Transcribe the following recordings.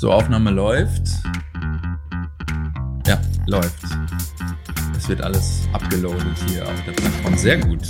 So, Aufnahme läuft. Ja, läuft. Es wird alles abgeloadet hier auf der Plattform. Sehr gut.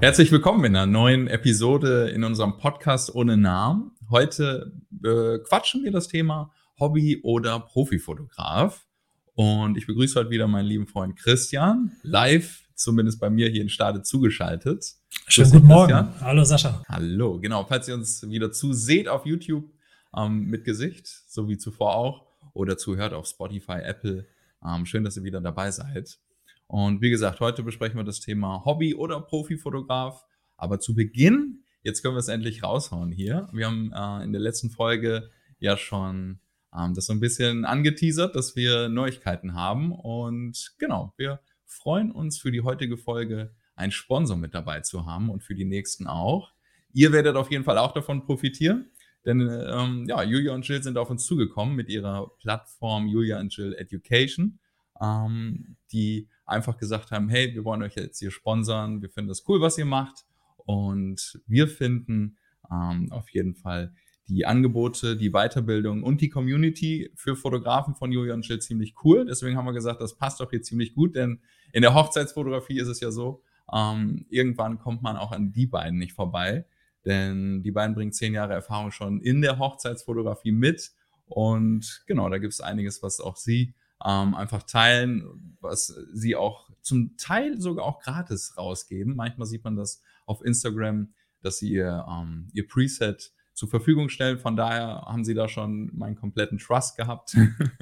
Herzlich willkommen in einer neuen Episode in unserem Podcast ohne Namen. Heute äh, quatschen wir das Thema Hobby- oder Profifotograf. Und ich begrüße heute wieder meinen lieben Freund Christian, live, zumindest bei mir hier in Stade zugeschaltet. Schönen guten Morgen. Hallo Sascha. Hallo, genau. Falls ihr uns wieder zuseht auf YouTube ähm, mit Gesicht, so wie zuvor auch, oder zuhört auf Spotify, Apple, ähm, schön, dass ihr wieder dabei seid. Und wie gesagt, heute besprechen wir das Thema Hobby- oder Profifotograf. Aber zu Beginn, jetzt können wir es endlich raushauen hier. Wir haben äh, in der letzten Folge ja schon ähm, das so ein bisschen angeteasert, dass wir Neuigkeiten haben. Und genau, wir freuen uns für die heutige Folge einen Sponsor mit dabei zu haben und für die nächsten auch. Ihr werdet auf jeden Fall auch davon profitieren, denn ähm, ja, Julia und Jill sind auf uns zugekommen mit ihrer Plattform Julia und Jill Education, ähm, die einfach gesagt haben, hey, wir wollen euch jetzt hier sponsern, wir finden das cool, was ihr macht und wir finden ähm, auf jeden Fall die Angebote, die Weiterbildung und die Community für Fotografen von Julia und Jill ziemlich cool. Deswegen haben wir gesagt, das passt doch hier ziemlich gut, denn in der Hochzeitsfotografie ist es ja so, ähm, irgendwann kommt man auch an die beiden nicht vorbei, denn die beiden bringen zehn Jahre Erfahrung schon in der Hochzeitsfotografie mit. Und genau, da gibt es einiges, was auch sie ähm, einfach teilen, was sie auch zum Teil sogar auch gratis rausgeben. Manchmal sieht man das auf Instagram, dass sie ihr, ähm, ihr Preset zur Verfügung stellen. Von daher haben sie da schon meinen kompletten Trust gehabt.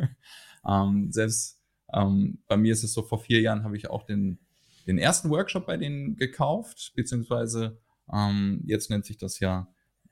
ähm, selbst ähm, bei mir ist es so, vor vier Jahren habe ich auch den den ersten Workshop bei denen gekauft, beziehungsweise ähm, jetzt nennt sich das ja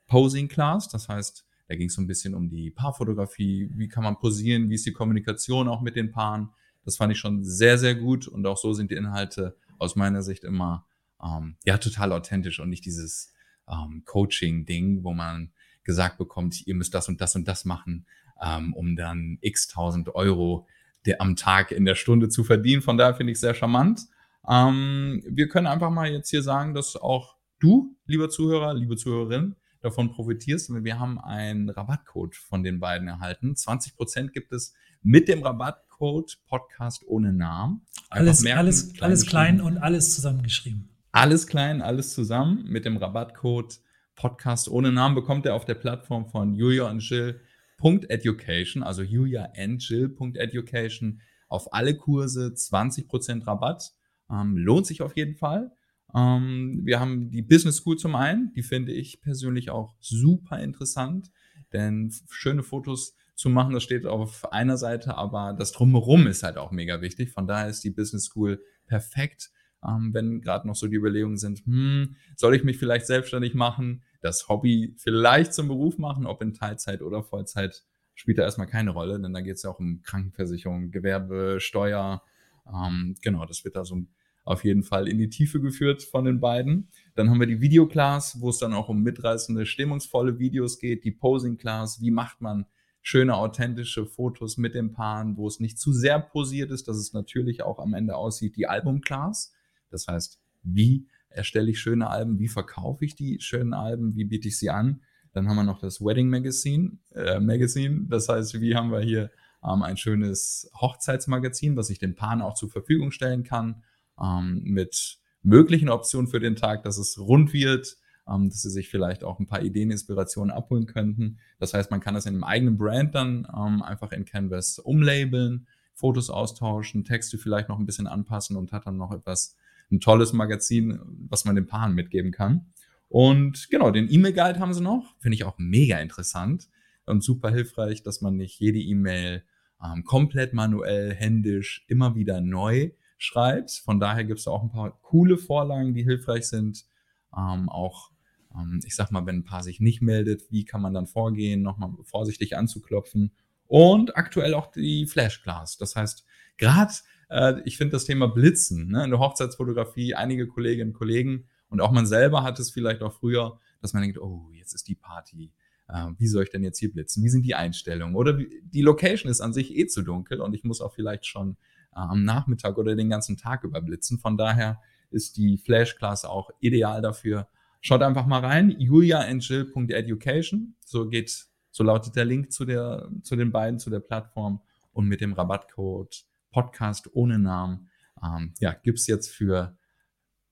Posing Class. Das heißt, da ging es so ein bisschen um die Paarfotografie, wie kann man posieren, wie ist die Kommunikation auch mit den Paaren. Das fand ich schon sehr, sehr gut und auch so sind die Inhalte aus meiner Sicht immer ähm, ja total authentisch und nicht dieses ähm, Coaching-Ding, wo man gesagt bekommt, ihr müsst das und das und das machen, ähm, um dann x tausend Euro der, am Tag in der Stunde zu verdienen. Von daher finde ich sehr charmant. Ähm, wir können einfach mal jetzt hier sagen, dass auch du, lieber Zuhörer, liebe Zuhörerin, davon profitierst. Wir haben einen Rabattcode von den beiden erhalten. 20% gibt es mit dem Rabattcode Podcast ohne Namen. alles, merken, alles, klein, alles klein und alles zusammengeschrieben. Alles klein, alles zusammen. Mit dem Rabattcode Podcast ohne Namen bekommt ihr auf der Plattform von Julia und Jill.education, also juliaandjill.education, auf alle Kurse 20% Rabatt. Ähm, lohnt sich auf jeden Fall. Ähm, wir haben die Business School zum einen, die finde ich persönlich auch super interessant, denn schöne Fotos zu machen, das steht auf einer Seite, aber das Drumherum ist halt auch mega wichtig. Von daher ist die Business School perfekt, ähm, wenn gerade noch so die Überlegungen sind, hm, soll ich mich vielleicht selbstständig machen, das Hobby vielleicht zum Beruf machen, ob in Teilzeit oder Vollzeit, spielt da erstmal keine Rolle, denn da geht es ja auch um Krankenversicherung, Gewerbe, Steuer, ähm, genau, das wird da so auf jeden Fall in die Tiefe geführt von den beiden. Dann haben wir die Videoclass, wo es dann auch um mitreißende, stimmungsvolle Videos geht, die Posing Class, wie macht man schöne, authentische Fotos mit den Paaren, wo es nicht zu sehr posiert ist, dass es natürlich auch am Ende aussieht, die Album Class. Das heißt, wie erstelle ich schöne Alben, wie verkaufe ich die schönen Alben, wie biete ich sie an. Dann haben wir noch das Wedding Magazine, äh, Magazine. Das heißt, wie haben wir hier ähm, ein schönes Hochzeitsmagazin, was ich den Paaren auch zur Verfügung stellen kann, ähm, mit möglichen Optionen für den Tag, dass es rund wird, ähm, dass sie sich vielleicht auch ein paar Ideen, Inspirationen abholen könnten. Das heißt, man kann das in einem eigenen Brand dann ähm, einfach in Canvas umlabeln, Fotos austauschen, Texte vielleicht noch ein bisschen anpassen und hat dann noch etwas, ein tolles Magazin, was man den Paaren mitgeben kann. Und genau, den E-Mail-Guide haben sie noch. Finde ich auch mega interessant und super hilfreich, dass man nicht jede E-Mail ähm, komplett manuell, händisch, immer wieder neu schreibt. Von daher gibt es auch ein paar coole Vorlagen, die hilfreich sind. Ähm, auch, ähm, ich sag mal, wenn ein Paar sich nicht meldet, wie kann man dann vorgehen, nochmal vorsichtig anzuklopfen. Und aktuell auch die Flashglass. Das heißt, gerade, äh, ich finde das Thema Blitzen ne, in der Hochzeitsfotografie, einige Kolleginnen und Kollegen und auch man selber hat es vielleicht auch früher, dass man denkt, oh, jetzt ist die Party äh, wie soll ich denn jetzt hier blitzen? Wie sind die Einstellungen? Oder die Location ist an sich eh zu dunkel und ich muss auch vielleicht schon am Nachmittag oder den ganzen Tag über blitzen. Von daher ist die Flash-Class auch ideal dafür. Schaut einfach mal rein, juliaandjill.education. So geht So lautet der Link zu, der, zu den beiden, zu der Plattform. Und mit dem Rabattcode Podcast ohne Namen ähm, ja, gibt es jetzt für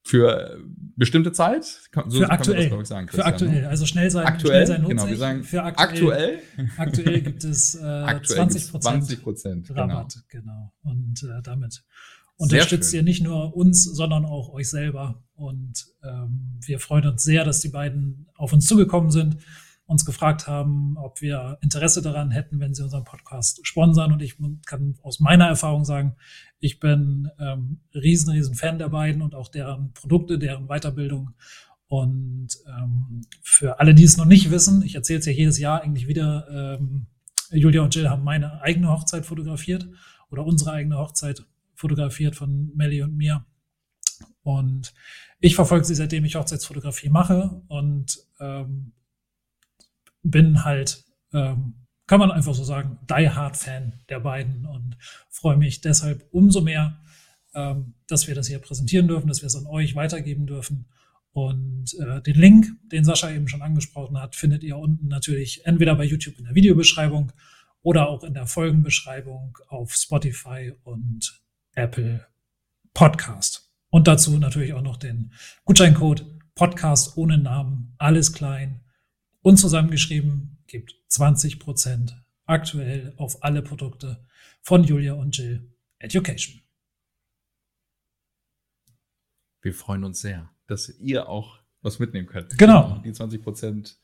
für bestimmte Zeit? So für aktuell. Das, sagen, für aktuell. Ne? Also schnell sein. Aktuell, schnell sein genau. Wir sagen für aktuell. Aktuell, aktuell gibt es äh, aktuell 20 Prozent Rabatt. Genau. genau. Und äh, damit unterstützt ihr nicht nur uns, sondern auch euch selber. Und ähm, wir freuen uns sehr, dass die beiden auf uns zugekommen sind uns gefragt haben, ob wir Interesse daran hätten, wenn sie unseren Podcast sponsern. Und ich kann aus meiner Erfahrung sagen, ich bin ähm, riesen, riesen Fan der beiden und auch deren Produkte, deren Weiterbildung. Und ähm, für alle, die es noch nicht wissen, ich erzähle es ja jedes Jahr eigentlich wieder, ähm, Julia und Jill haben meine eigene Hochzeit fotografiert oder unsere eigene Hochzeit fotografiert von Melly und mir. Und ich verfolge sie, seitdem ich Hochzeitsfotografie mache und ähm, bin halt, ähm, kann man einfach so sagen, Die Hard Fan der beiden und freue mich deshalb umso mehr, ähm, dass wir das hier präsentieren dürfen, dass wir es an euch weitergeben dürfen. Und äh, den Link, den Sascha eben schon angesprochen hat, findet ihr unten natürlich entweder bei YouTube in der Videobeschreibung oder auch in der Folgenbeschreibung auf Spotify und Apple Podcast. Und dazu natürlich auch noch den Gutscheincode Podcast ohne Namen, alles klein, und zusammengeschrieben gibt 20 Prozent aktuell auf alle Produkte von Julia und Jill Education. Wir freuen uns sehr, dass ihr auch was mitnehmen könnt. Genau. Die 20 Prozent,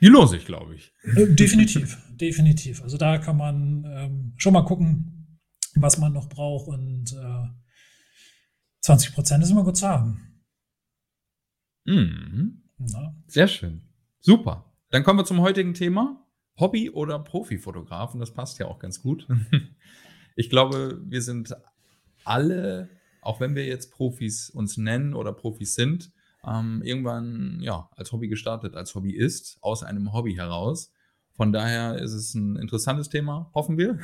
die lohnen sich, glaube ich. Äh, definitiv, definitiv. Also da kann man ähm, schon mal gucken, was man noch braucht und äh, 20 Prozent ist immer gut zu haben. Mhm. Sehr schön. Super. Dann kommen wir zum heutigen Thema. Hobby- oder Profifotografen. Das passt ja auch ganz gut. Ich glaube, wir sind alle, auch wenn wir jetzt Profis uns nennen oder Profis sind, ähm, irgendwann ja, als Hobby gestartet, als Hobbyist, aus einem Hobby heraus. Von daher ist es ein interessantes Thema, hoffen wir.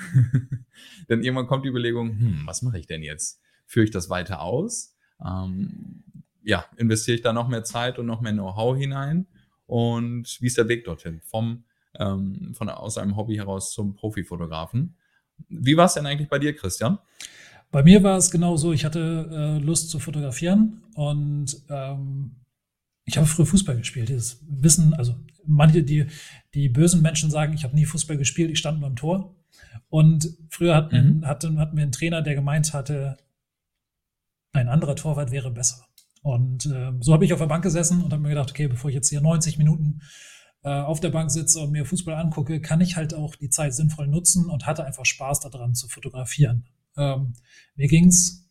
denn irgendwann kommt die Überlegung, hm, was mache ich denn jetzt? Führe ich das weiter aus? Ähm, ja, investiere ich da noch mehr Zeit und noch mehr Know-how hinein? Und wie ist der Weg dorthin vom ähm, von aus einem Hobby heraus zum Profifotografen. Wie war es denn eigentlich bei dir, Christian? Bei mir war es genau so, ich hatte äh, Lust zu fotografieren und ähm, ich habe früher Fußball gespielt. Das Wissen, also manche, die, die bösen Menschen sagen, ich habe nie Fußball gespielt, ich stand nur im Tor. Und früher hatten, mhm. hatten, hatten wir einen Trainer, der gemeint hatte, ein anderer Torwart wäre besser. Und äh, so habe ich auf der Bank gesessen und habe mir gedacht, okay, bevor ich jetzt hier 90 Minuten äh, auf der Bank sitze und mir Fußball angucke, kann ich halt auch die Zeit sinnvoll nutzen und hatte einfach Spaß daran zu fotografieren. Ähm, mir ging es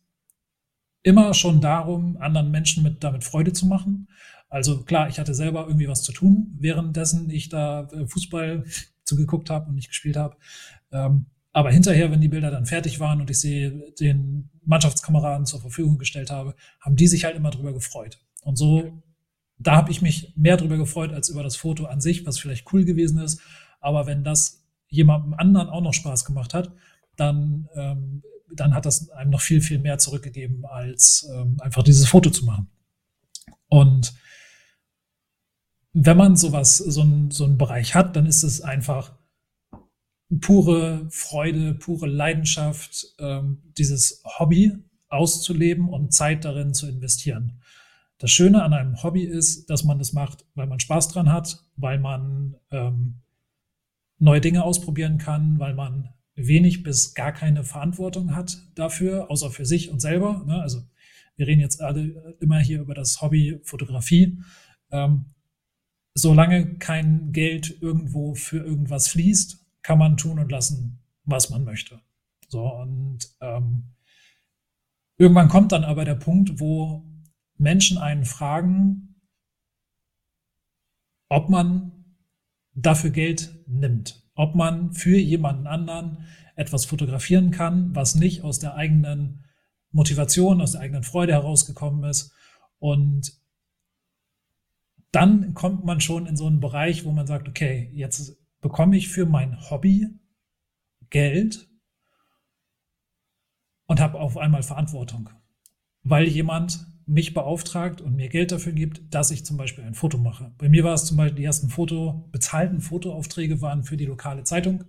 immer schon darum, anderen Menschen mit damit Freude zu machen. Also klar, ich hatte selber irgendwie was zu tun, währenddessen ich da äh, Fußball zugeguckt habe und nicht gespielt habe. Ähm, aber hinterher, wenn die Bilder dann fertig waren und ich sie den Mannschaftskameraden zur Verfügung gestellt habe, haben die sich halt immer drüber gefreut. Und so, da habe ich mich mehr drüber gefreut als über das Foto an sich, was vielleicht cool gewesen ist. Aber wenn das jemandem anderen auch noch Spaß gemacht hat, dann, ähm, dann hat das einem noch viel, viel mehr zurückgegeben, als ähm, einfach dieses Foto zu machen. Und wenn man sowas, so, ein, so einen Bereich hat, dann ist es einfach pure Freude, pure Leidenschaft, ähm, dieses Hobby auszuleben und Zeit darin zu investieren. Das Schöne an einem Hobby ist, dass man das macht, weil man Spaß dran hat, weil man ähm, neue Dinge ausprobieren kann, weil man wenig bis gar keine Verantwortung hat dafür, außer für sich und selber. Ne? Also wir reden jetzt alle immer hier über das Hobby Fotografie. Ähm, solange kein Geld irgendwo für irgendwas fließt, kann man tun und lassen, was man möchte. So, und ähm, irgendwann kommt dann aber der Punkt, wo Menschen einen fragen, ob man dafür Geld nimmt, ob man für jemanden anderen etwas fotografieren kann, was nicht aus der eigenen Motivation, aus der eigenen Freude herausgekommen ist. Und dann kommt man schon in so einen Bereich, wo man sagt, okay, jetzt bekomme ich für mein Hobby Geld und habe auf einmal Verantwortung, weil jemand mich beauftragt und mir Geld dafür gibt, dass ich zum Beispiel ein Foto mache. Bei mir war es zum Beispiel, die ersten Foto, bezahlten Fotoaufträge waren für die lokale Zeitung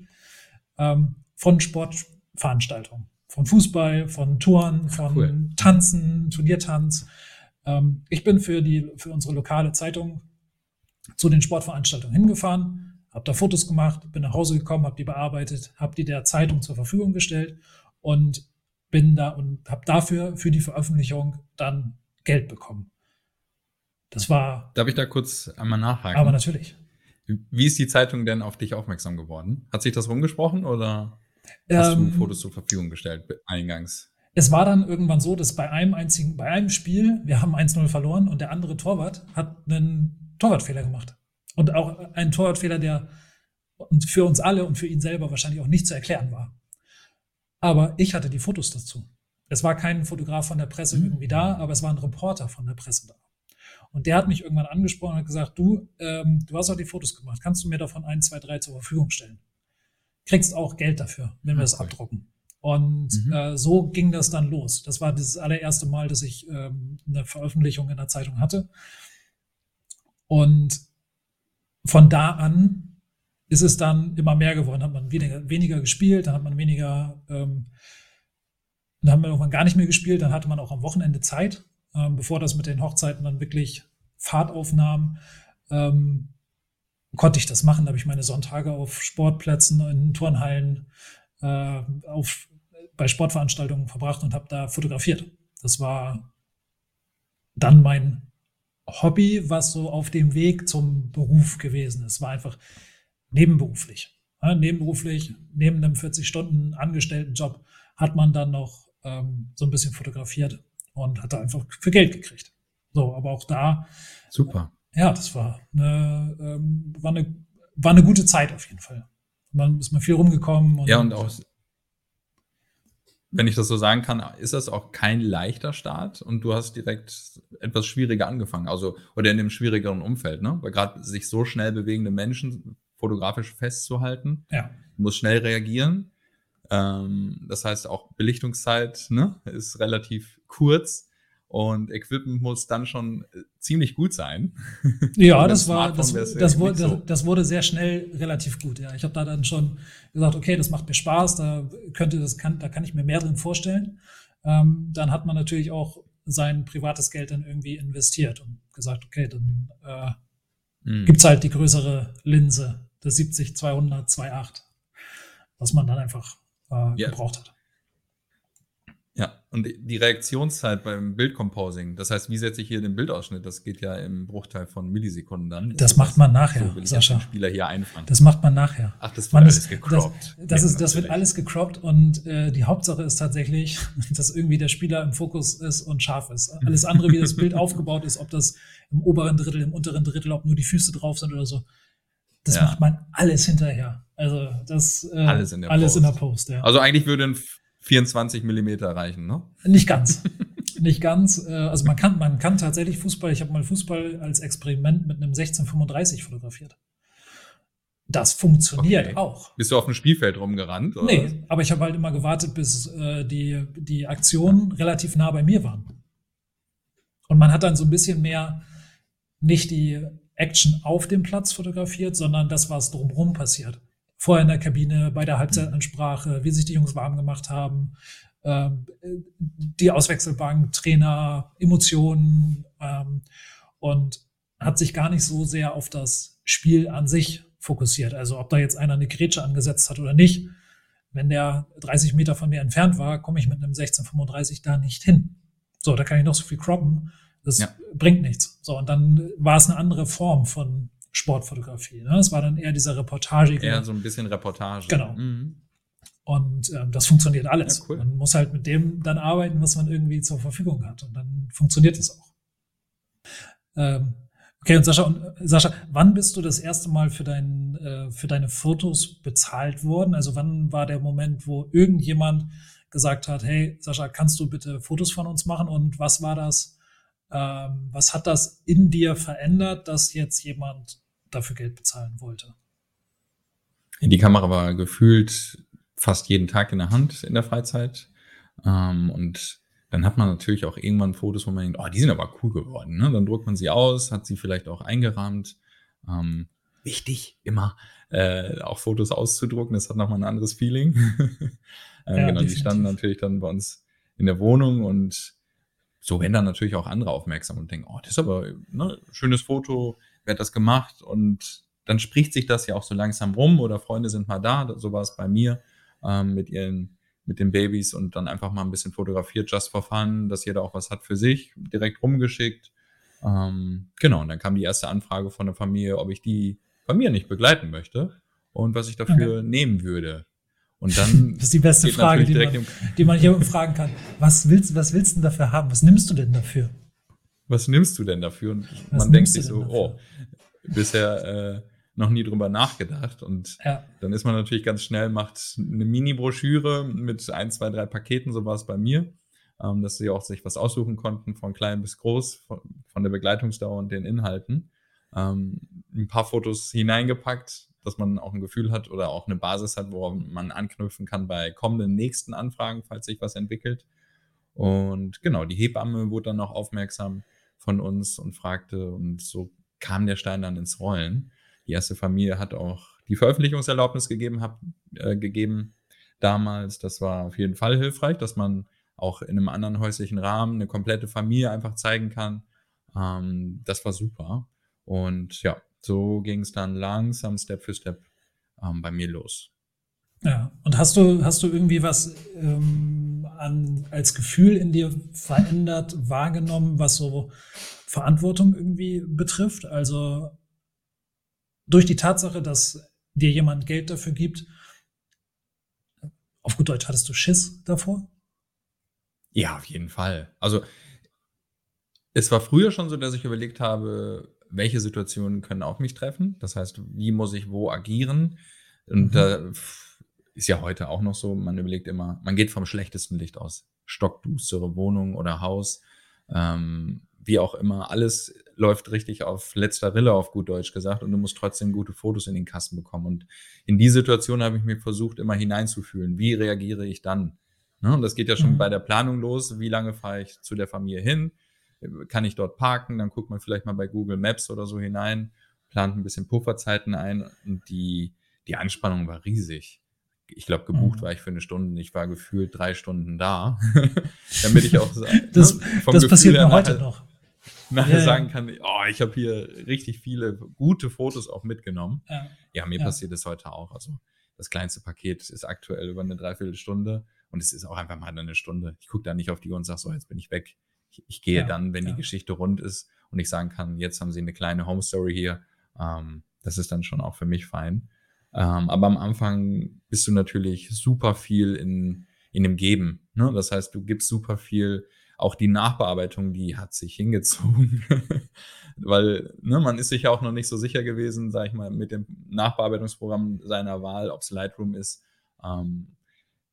ähm, von Sportveranstaltungen, von Fußball, von Touren, von cool. Tanzen, Turniertanz. Ähm, ich bin für die, für unsere lokale Zeitung zu den Sportveranstaltungen hingefahren, habe da Fotos gemacht, bin nach Hause gekommen, habe die bearbeitet, habe die der Zeitung zur Verfügung gestellt und bin da und habe dafür für die Veröffentlichung dann Geld bekommen. Das war. Darf ich da kurz einmal nachhaken? Aber natürlich. Wie ist die Zeitung denn auf dich aufmerksam geworden? Hat sich das rumgesprochen oder hast ähm, du Fotos zur Verfügung gestellt eingangs? Es war dann irgendwann so, dass bei einem einzigen, bei einem Spiel, wir haben 1-0 verloren und der andere Torwart hat einen Torwartfehler gemacht. Und auch einen Torwartfehler, der für uns alle und für ihn selber wahrscheinlich auch nicht zu erklären war. Aber ich hatte die Fotos dazu. Es war kein Fotograf von der Presse mhm. irgendwie da, aber es war ein Reporter von der Presse da. Und der hat mich irgendwann angesprochen und hat gesagt, du, ähm, du hast auch die Fotos gemacht, kannst du mir davon ein, zwei, drei zur Verfügung stellen? Kriegst auch Geld dafür, wenn wir das abdrucken. Und mhm. äh, so ging das dann los. Das war das allererste Mal, dass ich ähm, eine Veröffentlichung in der Zeitung hatte. Und von da an ist es dann immer mehr geworden. Hat man weniger, weniger gespielt, dann hat man weniger, ähm, dann hat man irgendwann gar nicht mehr gespielt, dann hatte man auch am Wochenende Zeit, ähm, bevor das mit den Hochzeiten dann wirklich Fahrt aufnahm. Ähm, konnte ich das machen. Da habe ich meine Sonntage auf Sportplätzen, in Turnhallen, äh, auf, bei Sportveranstaltungen verbracht und habe da fotografiert. Das war dann mein Hobby, was so auf dem Weg zum Beruf gewesen ist. War einfach nebenberuflich. Ja, nebenberuflich, neben einem 40-Stunden Angestelltenjob, hat man dann noch ähm, so ein bisschen fotografiert und hat da einfach für Geld gekriegt. So, aber auch da. Super. Ja, das war eine, ähm, war eine, war eine gute Zeit auf jeden Fall. Man ist mal viel rumgekommen. Und ja, und auch, wenn ich das so sagen kann, ist das auch kein leichter Start und du hast direkt etwas schwieriger angefangen, also oder in einem schwierigeren Umfeld, ne? Weil gerade sich so schnell bewegende Menschen fotografisch festzuhalten. Ja. Du musst schnell reagieren. Ähm, das heißt, auch Belichtungszeit ne, ist relativ kurz und Equipment muss dann schon äh, ziemlich gut sein. Ja, das war das, das, wurde, so. das wurde sehr schnell relativ gut. Ja, ich habe da dann schon gesagt, okay, das macht mir Spaß, da könnte das kann, da kann ich mir mehr drin vorstellen. Ähm, dann hat man natürlich auch sein privates Geld dann irgendwie investiert und gesagt, okay, dann äh, hm. gibt's halt die größere Linse das 70, 200, 2.8, was man dann einfach äh, ja. gebraucht hat. Ja, und die Reaktionszeit beim Bildcomposing, das heißt, wie setze ich hier den Bildausschnitt? Das geht ja im Bruchteil von Millisekunden dann. Das, macht man nachher, so Sascha. den Spieler hier einfangen. Das macht man nachher. Ach, das wird alles gecroppt. Das, das, ist, das wird alles gecroppt und äh, die Hauptsache ist tatsächlich, dass irgendwie der Spieler im Fokus ist und scharf ist. Alles andere, wie das Bild aufgebaut ist, ob das im oberen Drittel, im unteren Drittel, ob nur die Füße drauf sind oder so, das ja. macht man alles hinterher. Also das äh, alles, in der, alles Post. in der Post. Ja. Also eigentlich würde ein 24 Millimeter reichen, ne? Nicht ganz. Nicht ganz. Äh, also man kann, man kann tatsächlich Fußball, ich habe mal Fußball als Experiment mit einem 1635 fotografiert. Das funktioniert okay. auch. Bist du auf dem Spielfeld rumgerannt? Oder? Nee, aber ich habe halt immer gewartet, bis äh, die, die Aktionen relativ nah bei mir waren. Und man hat dann so ein bisschen mehr nicht die Action auf dem Platz fotografiert, sondern das, was drumherum passiert. Vorher in der Kabine, bei der Halbzeitansprache, wie sich die Jungs warm gemacht haben, ähm, die Auswechselbank, Trainer, Emotionen ähm, und hat sich gar nicht so sehr auf das Spiel an sich fokussiert. Also ob da jetzt einer eine Grätsche angesetzt hat oder nicht. Wenn der 30 Meter von mir entfernt war, komme ich mit einem 1635 da nicht hin. So, da kann ich noch so viel croppen. Das ja. bringt nichts. So, und dann war es eine andere Form von Sportfotografie. Ne? Es war dann eher dieser Reportage. Eher so ein bisschen Reportage. Genau. Mhm. Und ähm, das funktioniert alles. Ja, cool. Man muss halt mit dem dann arbeiten, was man irgendwie zur Verfügung hat. Und dann funktioniert es auch. Ähm, okay, und Sascha, und, Sascha, wann bist du das erste Mal für, dein, äh, für deine Fotos bezahlt worden? Also wann war der Moment, wo irgendjemand gesagt hat, hey, Sascha, kannst du bitte Fotos von uns machen? Und was war das? Ähm, was hat das in dir verändert, dass jetzt jemand dafür Geld bezahlen wollte? Die Kamera war gefühlt fast jeden Tag in der Hand in der Freizeit. Ähm, und dann hat man natürlich auch irgendwann Fotos, wo man denkt, oh, die sind aber cool geworden. Ne? Dann druckt man sie aus, hat sie vielleicht auch eingerahmt. Ähm, wichtig, immer äh, auch Fotos auszudrucken, das hat nochmal ein anderes Feeling. äh, ja, genau, die standen natürlich dann bei uns in der Wohnung und so werden dann natürlich auch andere aufmerksam und denken, oh, das ist aber ne, schönes Foto, wer hat das gemacht? Und dann spricht sich das ja auch so langsam rum oder Freunde sind mal da, so war es bei mir ähm, mit ihren mit den Babys und dann einfach mal ein bisschen fotografiert, just for fun, dass jeder auch was hat für sich, direkt rumgeschickt. Ähm, genau, und dann kam die erste Anfrage von der Familie, ob ich die Familie nicht begleiten möchte und was ich dafür okay. nehmen würde. Und dann. Das ist die beste Frage, die man, die man hier fragen kann. Was willst, was willst du denn dafür haben? Was nimmst du denn dafür? Was nimmst du denn dafür? Und was man denkt sich so, oh, bisher äh, noch nie drüber nachgedacht. Und ja. dann ist man natürlich ganz schnell, macht eine Mini-Broschüre mit ein, zwei, drei Paketen, so war es bei mir, ähm, dass sie auch sich was aussuchen konnten, von klein bis groß, von, von der Begleitungsdauer und den Inhalten. Ähm, ein paar Fotos hineingepackt, dass man auch ein Gefühl hat oder auch eine Basis hat, worauf man anknüpfen kann bei kommenden nächsten Anfragen, falls sich was entwickelt. Und genau, die Hebamme wurde dann noch aufmerksam von uns und fragte, und so kam der Stein dann ins Rollen. Die erste Familie hat auch die Veröffentlichungserlaubnis gegeben, hab, äh, gegeben damals. Das war auf jeden Fall hilfreich, dass man auch in einem anderen häuslichen Rahmen eine komplette Familie einfach zeigen kann. Ähm, das war super. Und ja, so ging es dann langsam Step für Step ähm, bei mir los. Ja, und hast du, hast du irgendwie was ähm, an, als Gefühl in dir verändert, wahrgenommen, was so Verantwortung irgendwie betrifft? Also durch die Tatsache, dass dir jemand Geld dafür gibt, auf gut Deutsch, hattest du Schiss davor? Ja, auf jeden Fall. Also es war früher schon so, dass ich überlegt habe, welche Situationen können auf mich treffen. Das heißt, wie muss ich wo agieren? Und mhm. da ist ja heute auch noch so, man überlegt immer, man geht vom schlechtesten Licht aus. Stockdustere Wohnung oder Haus, ähm, wie auch immer, alles läuft richtig auf letzter Rille, auf gut Deutsch gesagt, und du musst trotzdem gute Fotos in den Kasten bekommen. Und in die Situation habe ich mir versucht, immer hineinzufühlen. Wie reagiere ich dann? Ne? Und das geht ja schon mhm. bei der Planung los. Wie lange fahre ich zu der Familie hin? Kann ich dort parken? Dann guckt man vielleicht mal bei Google Maps oder so hinein, plant ein bisschen Pufferzeiten ein und die, die Anspannung war riesig. Ich glaube, gebucht mhm. war ich für eine Stunde. Ich war gefühlt drei Stunden da, damit ich auch das, ne, das passiert mir heute noch nachher ja, sagen kann, oh, ich habe hier richtig viele gute Fotos auch mitgenommen. Ja, ja mir passiert es heute auch. Also das kleinste Paket ist aktuell über eine Dreiviertelstunde und es ist auch einfach mal eine Stunde. Ich gucke da nicht auf die Uhr und sage, so, jetzt bin ich weg. Ich, ich gehe dann, wenn die Geschichte rund ist und ich sagen kann, jetzt haben sie eine kleine Home Story hier. Ähm, das ist dann schon auch für mich fein. Ähm, aber am Anfang bist du natürlich super viel in, in dem Geben. Ne? Das heißt, du gibst super viel auch die Nachbearbeitung, die hat sich hingezogen. Weil ne, man ist sich ja auch noch nicht so sicher gewesen, sag ich mal, mit dem Nachbearbeitungsprogramm seiner Wahl, ob es Lightroom ist. Ähm,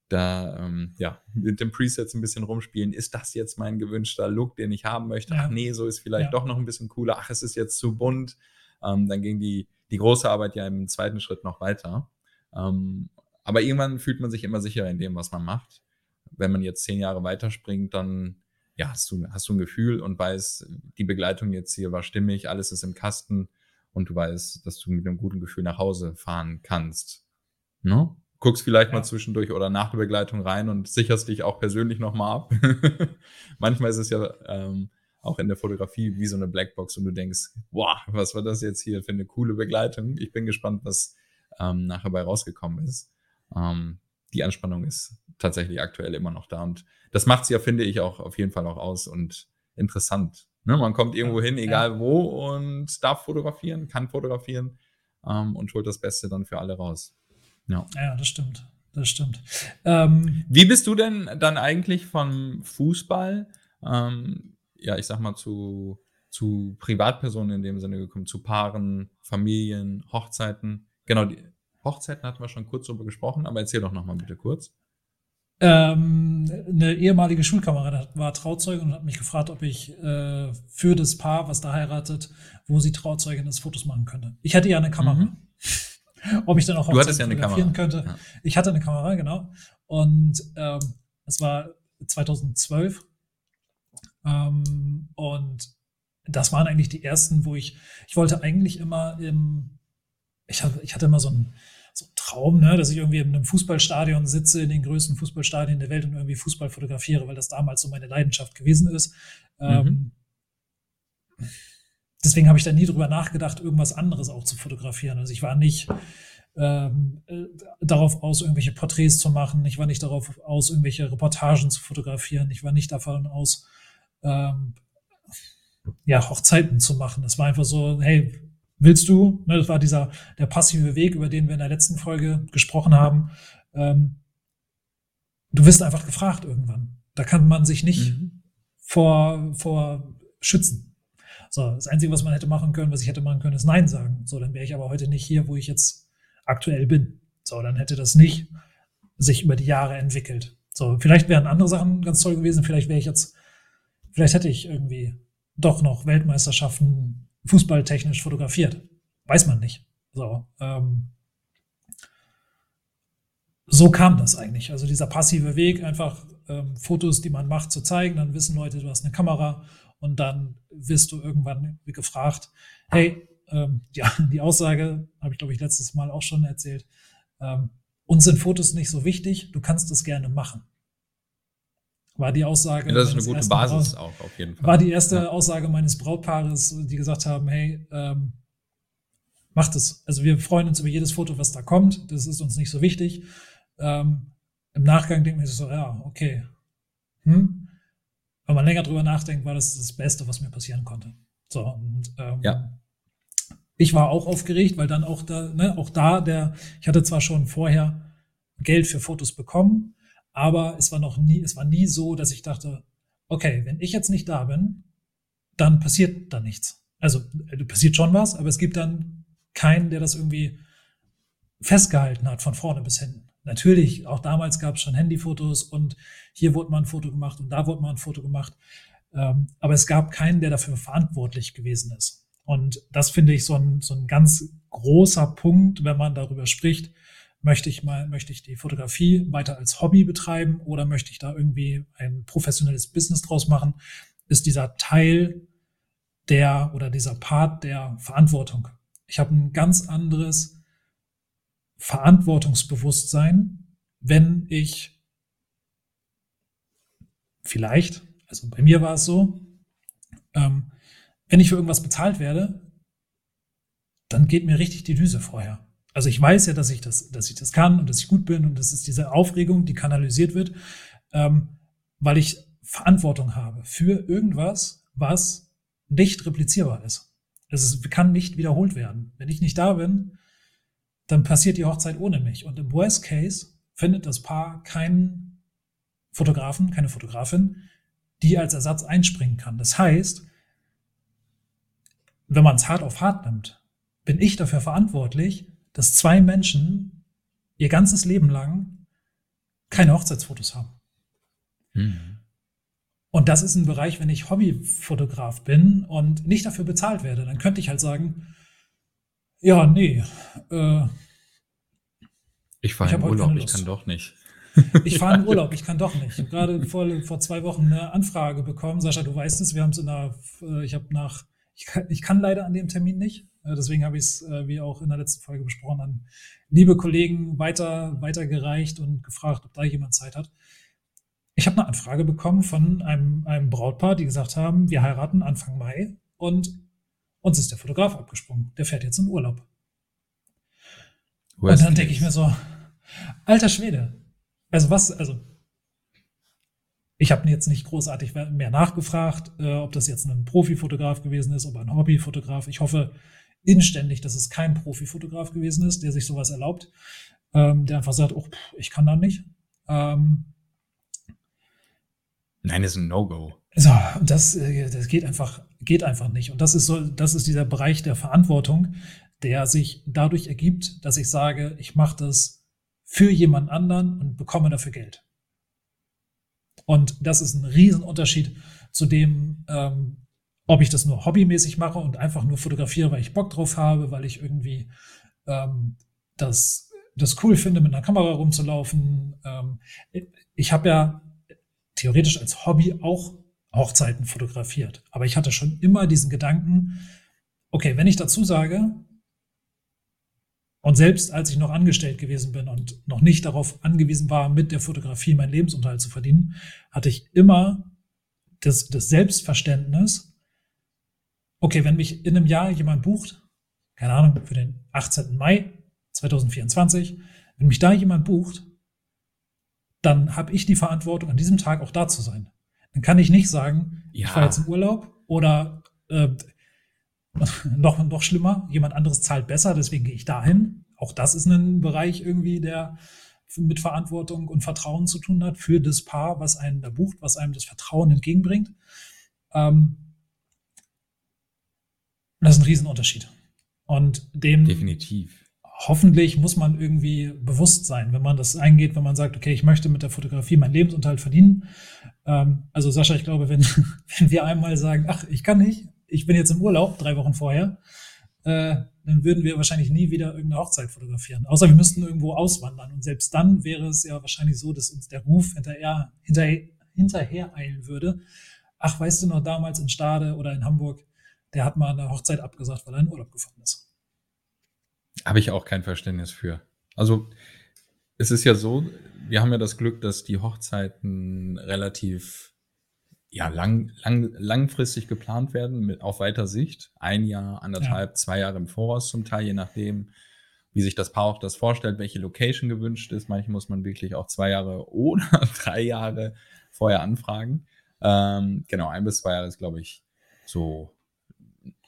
da ähm, ja mit den Presets ein bisschen rumspielen. Ist das jetzt mein gewünschter Look, den ich haben möchte? Ja. Ach nee, so ist vielleicht ja. doch noch ein bisschen cooler. Ach, es ist jetzt zu bunt. Ähm, dann ging die, die große Arbeit ja im zweiten Schritt noch weiter. Ähm, aber irgendwann fühlt man sich immer sicherer in dem, was man macht. Wenn man jetzt zehn Jahre weiterspringt, dann ja, hast du, hast du ein Gefühl und weißt, die Begleitung jetzt hier war stimmig, alles ist im Kasten und du weißt, dass du mit einem guten Gefühl nach Hause fahren kannst. Ne? Guckst vielleicht ja. mal zwischendurch oder nach der Begleitung rein und sicherst dich auch persönlich nochmal ab. Manchmal ist es ja ähm, auch in der Fotografie wie so eine Blackbox und du denkst, wow, was war das jetzt hier für eine coole Begleitung? Ich bin gespannt, was ähm, nachher bei rausgekommen ist. Ähm, die Anspannung ist tatsächlich aktuell immer noch da. Und das macht es ja, finde ich, auch auf jeden Fall auch aus und interessant. Ne? Man kommt irgendwo hin, egal ja. wo, und darf fotografieren, kann fotografieren ähm, und holt das Beste dann für alle raus. Ja, ja das stimmt. Das stimmt. Ähm, Wie bist du denn dann eigentlich vom Fußball, ähm, ja, ich sag mal, zu, zu Privatpersonen in dem Sinne gekommen, zu Paaren, Familien, Hochzeiten? Genau, die Hochzeiten hatten wir schon kurz drüber gesprochen, aber erzähl doch nochmal bitte kurz. Ähm, eine ehemalige Schulkameradin war Trauzeuge und hat mich gefragt, ob ich äh, für das Paar, was da heiratet, wo sie Trauzeugin ist, Fotos machen könnte. Ich hatte ja eine Kamera. Mhm. ob ich dann auch Hochzeiten ja fotografieren könnte. Ja. Ich hatte eine Kamera, genau. Und ähm, es war 2012 Ähm, und das waren eigentlich die ersten, wo ich, ich wollte eigentlich immer im, ich, hab, ich hatte immer so einen, so einen Traum, ne, dass ich irgendwie in einem Fußballstadion sitze, in den größten Fußballstadien der Welt und irgendwie Fußball fotografiere, weil das damals so meine Leidenschaft gewesen ist. Mhm. Ähm, deswegen habe ich da nie drüber nachgedacht, irgendwas anderes auch zu fotografieren. Also ich war nicht ähm, äh, darauf aus, irgendwelche Porträts zu machen. Ich war nicht darauf aus, irgendwelche Reportagen zu fotografieren. Ich war nicht davon aus, ähm, ja, Hochzeiten zu machen. Das war einfach so, hey, willst du? Ne, das war dieser, der passive Weg, über den wir in der letzten Folge gesprochen haben. Ähm, du wirst einfach gefragt irgendwann. Da kann man sich nicht mhm. vor, vor schützen. So, das Einzige, was man hätte machen können, was ich hätte machen können, ist Nein sagen. So, dann wäre ich aber heute nicht hier, wo ich jetzt aktuell bin. So, dann hätte das nicht sich über die Jahre entwickelt. So, vielleicht wären andere Sachen ganz toll gewesen. Vielleicht wäre ich jetzt, vielleicht hätte ich irgendwie doch noch Weltmeisterschaften fußballtechnisch fotografiert. Weiß man nicht. So, ähm, so kam das eigentlich. Also dieser passive Weg, einfach ähm, Fotos, die man macht, zu zeigen, dann wissen Leute, du hast eine Kamera und dann wirst du irgendwann gefragt, hey, ähm, ja, die Aussage, habe ich glaube ich letztes Mal auch schon erzählt, ähm, uns sind Fotos nicht so wichtig, du kannst es gerne machen. War die Aussage. Ja, das ist eine gute Basis auch, auf jeden Fall. War die erste ja. Aussage meines Brautpaares, die gesagt haben, hey, ähm, macht es. Also wir freuen uns über jedes Foto, was da kommt. Das ist uns nicht so wichtig. Ähm, Im Nachgang denken wir so, ja, okay. Hm? Wenn man länger drüber nachdenkt, war das das Beste, was mir passieren konnte. So, und ähm, ja ich war auch aufgeregt, weil dann auch da, ne, auch da der, ich hatte zwar schon vorher Geld für Fotos bekommen, aber es war noch nie, es war nie so, dass ich dachte, okay, wenn ich jetzt nicht da bin, dann passiert da nichts. Also äh, passiert schon was, aber es gibt dann keinen, der das irgendwie festgehalten hat von vorne bis hinten. Natürlich, auch damals gab es schon Handyfotos und hier wurde mal ein Foto gemacht und da wurde mal ein Foto gemacht. Ähm, aber es gab keinen, der dafür verantwortlich gewesen ist. Und das finde ich so ein, so ein ganz großer Punkt, wenn man darüber spricht, möchte ich mal, möchte ich die Fotografie weiter als Hobby betreiben oder möchte ich da irgendwie ein professionelles Business draus machen, ist dieser Teil der oder dieser Part der Verantwortung. Ich habe ein ganz anderes Verantwortungsbewusstsein, wenn ich vielleicht, also bei mir war es so, ähm, wenn ich für irgendwas bezahlt werde, dann geht mir richtig die Düse vorher. Also ich weiß ja, dass ich das, dass ich das kann und dass ich gut bin und das ist diese Aufregung, die kanalisiert wird, ähm, weil ich Verantwortung habe für irgendwas, was nicht replizierbar ist. Es kann nicht wiederholt werden. Wenn ich nicht da bin, dann passiert die Hochzeit ohne mich. Und im Worst Case findet das Paar keinen Fotografen, keine Fotografin, die als Ersatz einspringen kann. Das heißt, wenn man es hart auf hart nimmt, bin ich dafür verantwortlich, dass zwei Menschen ihr ganzes Leben lang keine Hochzeitsfotos haben. Mhm. Und das ist ein Bereich, wenn ich Hobbyfotograf bin und nicht dafür bezahlt werde, dann könnte ich halt sagen, ja, nee. Äh, ich fahre in Urlaub, ich kann doch nicht. Ich fahre in Urlaub, ich kann doch nicht. Ich habe gerade vor, vor zwei Wochen eine Anfrage bekommen. Sascha, du weißt es, wir haben es in der, äh, ich habe nach ich kann, ich kann leider an dem Termin nicht. Äh, deswegen habe ich es, äh, wie auch in der letzten Folge besprochen, an liebe Kollegen weiter, weitergereicht und gefragt, ob da jemand Zeit hat. Ich habe eine Anfrage bekommen von einem, einem Brautpaar, die gesagt haben, wir heiraten Anfang Mai und uns ist der Fotograf abgesprungen. Der fährt jetzt in Urlaub. Worst und dann denke ich mir so, alter Schwede. Also was, also ich habe jetzt nicht großartig mehr nachgefragt, äh, ob das jetzt ein Profifotograf gewesen ist, ob ein Hobbyfotograf. Ich hoffe inständig, dass es kein Profifotograf gewesen ist, der sich sowas erlaubt, ähm, der einfach sagt, oh, ich kann da nicht. Ähm, Nein, das ist ein No-Go. So, das, äh, das geht einfach, geht einfach nicht. Und das ist so, das ist dieser Bereich der Verantwortung, der sich dadurch ergibt, dass ich sage, ich mache das für jemand anderen und bekomme dafür Geld. Und das ist ein Riesenunterschied zu dem, ähm, ob ich das nur hobbymäßig mache und einfach nur fotografiere, weil ich Bock drauf habe, weil ich irgendwie ähm, das, das cool finde, mit einer Kamera rumzulaufen. Ähm, ich habe ja theoretisch als Hobby auch Hochzeiten fotografiert. Aber ich hatte schon immer diesen Gedanken, okay, wenn ich dazu sage, und selbst als ich noch angestellt gewesen bin und noch nicht darauf angewiesen war, mit der Fotografie meinen Lebensunterhalt zu verdienen, hatte ich immer das, das Selbstverständnis, okay, wenn mich in einem Jahr jemand bucht, keine Ahnung, für den 18. Mai 2024, wenn mich da jemand bucht, dann habe ich die Verantwortung, an diesem Tag auch da zu sein. Dann kann ich nicht sagen, ja. ich fahre jetzt in Urlaub oder äh, noch, noch schlimmer, jemand anderes zahlt besser, deswegen gehe ich dahin. Auch das ist ein Bereich irgendwie, der mit Verantwortung und Vertrauen zu tun hat für das Paar, was einen da bucht, was einem das Vertrauen entgegenbringt. Ähm, das ist ein Riesenunterschied. Und dem definitiv. Hoffentlich muss man irgendwie bewusst sein, wenn man das eingeht, wenn man sagt, okay, ich möchte mit der Fotografie meinen Lebensunterhalt verdienen. Ähm, also Sascha, ich glaube, wenn, wenn wir einmal sagen, ach, ich kann nicht, ich bin jetzt im Urlaub, drei Wochen vorher, äh, dann würden wir wahrscheinlich nie wieder irgendeine Hochzeit fotografieren. Außer wir müssten irgendwo auswandern. Und selbst dann wäre es ja wahrscheinlich so, dass uns der Ruf hinterher, hinterher, hinterher eilen würde. Ach, weißt du noch, damals in Stade oder in Hamburg, der hat mal eine Hochzeit abgesagt, weil er in Urlaub gefahren ist. Habe ich auch kein Verständnis für. Also es ist ja so, wir haben ja das Glück, dass die Hochzeiten relativ ja, lang, lang, langfristig geplant werden, mit, auf weiter Sicht. Ein Jahr, anderthalb, ja. zwei Jahre im Voraus zum Teil, je nachdem, wie sich das Paar auch das vorstellt, welche Location gewünscht ist. Manchmal muss man wirklich auch zwei Jahre oder drei Jahre vorher anfragen. Ähm, genau, ein bis zwei Jahre ist, glaube ich, so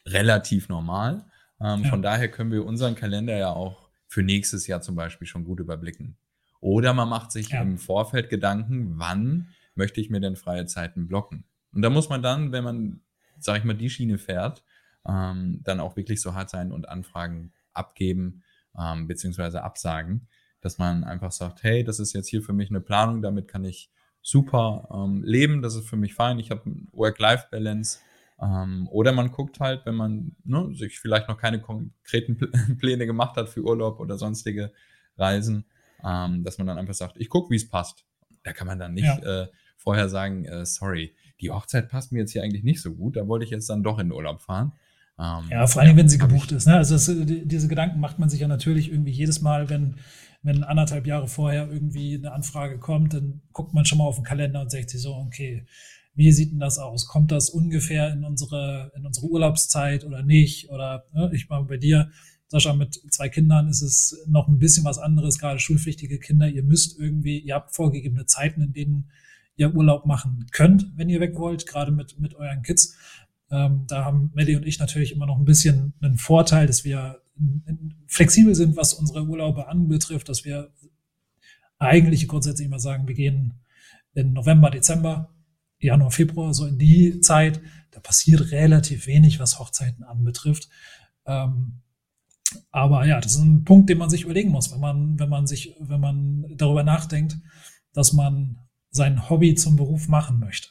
relativ normal. Ähm, ja. Von daher können wir unseren Kalender ja auch für nächstes Jahr zum Beispiel schon gut überblicken. Oder man macht sich ja. im Vorfeld Gedanken, wann möchte ich mir denn freie Zeiten blocken? Und da muss man dann, wenn man, sag ich mal, die Schiene fährt, ähm, dann auch wirklich so hart sein und Anfragen abgeben ähm, beziehungsweise absagen, dass man einfach sagt, hey, das ist jetzt hier für mich eine Planung, damit kann ich super ähm, leben, das ist für mich fein, ich habe Work-Life-Balance. Ähm, oder man guckt halt, wenn man ne, sich vielleicht noch keine konkreten Pläne gemacht hat für Urlaub oder sonstige Reisen, ähm, dass man dann einfach sagt, ich gucke, wie es passt. Da kann man dann nicht ja. äh, vorher sagen, äh, sorry, die Hochzeit passt mir jetzt hier eigentlich nicht so gut, da wollte ich jetzt dann doch in den Urlaub fahren. Ähm, ja, vor allem, wenn sie gebucht ist. Ne? Also das, diese Gedanken macht man sich ja natürlich irgendwie jedes Mal, wenn, wenn anderthalb Jahre vorher irgendwie eine Anfrage kommt, dann guckt man schon mal auf den Kalender und sagt sich so, okay, wie sieht denn das aus? Kommt das ungefähr in unsere, in unsere Urlaubszeit oder nicht? Oder ne, ich mal bei dir, Sascha, mit zwei Kindern ist es noch ein bisschen was anderes, gerade schulpflichtige Kinder. Ihr müsst irgendwie, ihr habt vorgegebene Zeiten, in denen ihr Urlaub machen könnt, wenn ihr weg wollt, gerade mit, mit euren Kids. Ähm, da haben Melly und ich natürlich immer noch ein bisschen einen Vorteil, dass wir flexibel sind, was unsere Urlaube anbetrifft, dass wir eigentlich grundsätzlich immer sagen, wir gehen in November, Dezember, Januar, Februar, so in die Zeit. Da passiert relativ wenig, was Hochzeiten anbetrifft. Ähm, aber ja, das ist ein Punkt, den man sich überlegen muss, wenn man, wenn man sich, wenn man darüber nachdenkt, dass man sein Hobby zum Beruf machen möchte.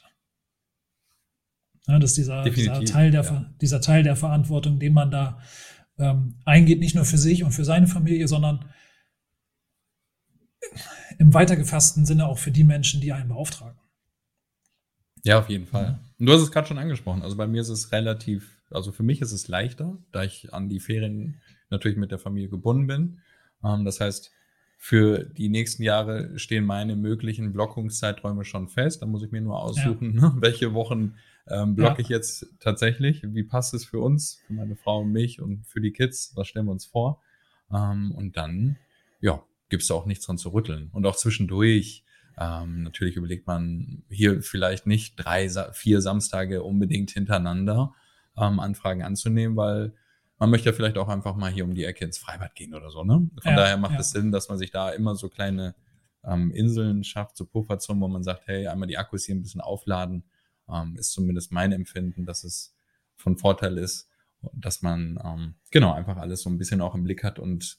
Ja, das ist dieser, dieser, Teil der, ja. dieser Teil der Verantwortung, den man da ähm, eingeht, nicht nur für sich und für seine Familie, sondern im weiter gefassten Sinne auch für die Menschen, die einen beauftragen. Ja, auf jeden Fall. Und du hast es gerade schon angesprochen. Also bei mir ist es relativ, also für mich ist es leichter, da ich an die Ferien natürlich mit der Familie gebunden bin. Ähm, das heißt, für die nächsten Jahre stehen meine möglichen Blockungszeiträume schon fest. Da muss ich mir nur aussuchen, ja. Welche Wochen ähm, blocke ja. ich jetzt tatsächlich. Wie passt es für uns, für meine Frau und mich und für die Kids? Was stellen wir uns vor? Ähm, und dann, ja, gibt es auch nichts dran zu rütteln. Und auch zwischendurch, ähm, natürlich überlegt man hier vielleicht nicht drei, vier Samstage unbedingt hintereinander ähm, Anfragen anzunehmen, weil man möchte ja vielleicht auch einfach mal hier um die Ecke ins Freibad gehen oder so. Ne? Von ja, daher macht ja. es Sinn, dass man sich da immer so kleine ähm, Inseln schafft, so Pufferzonen, wo man sagt, hey, einmal die Akkus hier ein bisschen aufladen, ähm, ist zumindest mein Empfinden, dass es von Vorteil ist, dass man ähm, genau einfach alles so ein bisschen auch im Blick hat und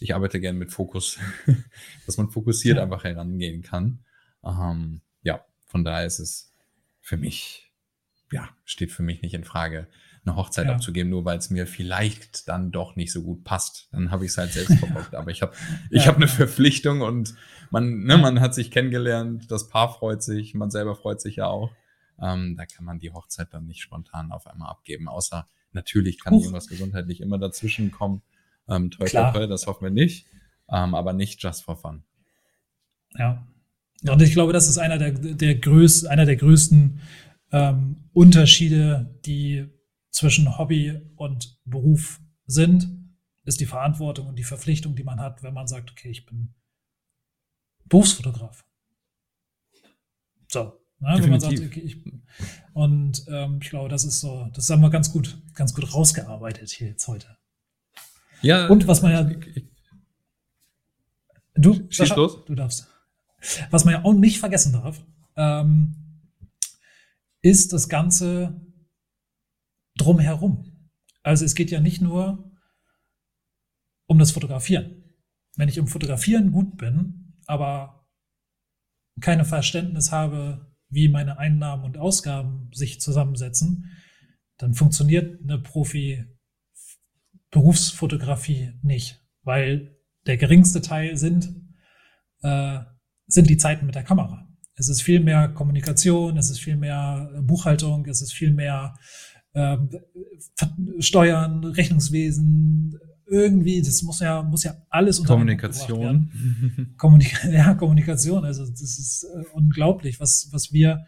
ich arbeite gerne mit Fokus, dass man fokussiert ja. einfach herangehen kann. Ähm, ja, von daher ist es für mich, ja, steht für mich nicht in Frage, eine Hochzeit ja. abzugeben, nur weil es mir vielleicht dann doch nicht so gut passt. Dann habe ich es halt selbst verbockt. Aber ich habe ich ja. hab eine Verpflichtung und man, ne, man hat sich kennengelernt, das Paar freut sich, man selber freut sich ja auch. Ähm, da kann man die Hochzeit dann nicht spontan auf einmal abgeben, außer natürlich kann Huch. irgendwas gesundheitlich immer dazwischen kommen. Ähm, toll, toll, toll, das hoffen wir nicht, ähm, aber nicht just for fun. Ja. Und ich glaube, das ist einer der, der, größ, einer der größten ähm, Unterschiede, die zwischen Hobby und Beruf sind, ist die Verantwortung und die Verpflichtung, die man hat, wenn man sagt, okay, ich bin Berufsfotograf. So. Ne, wenn man sagt, okay, ich, und ähm, ich glaube, das ist so, das haben wir ganz gut, ganz gut rausgearbeitet hier jetzt heute. Ja. Und was man ja. Du, Schieß los. du darfst. Was man ja auch nicht vergessen darf, ähm, ist das Ganze drumherum. Also es geht ja nicht nur um das Fotografieren. Wenn ich im Fotografieren gut bin, aber keine Verständnis habe, wie meine Einnahmen und Ausgaben sich zusammensetzen, dann funktioniert eine Profi-Berufsfotografie nicht, weil der geringste Teil sind, äh, sind die Zeiten mit der Kamera. Es ist viel mehr Kommunikation, es ist viel mehr Buchhaltung, es ist viel mehr äh, Steuern, Rechnungswesen, irgendwie, das muss ja, muss ja alles unter Kommunikation. Kommunik ja, Kommunikation. Also das ist äh, unglaublich, was, was wir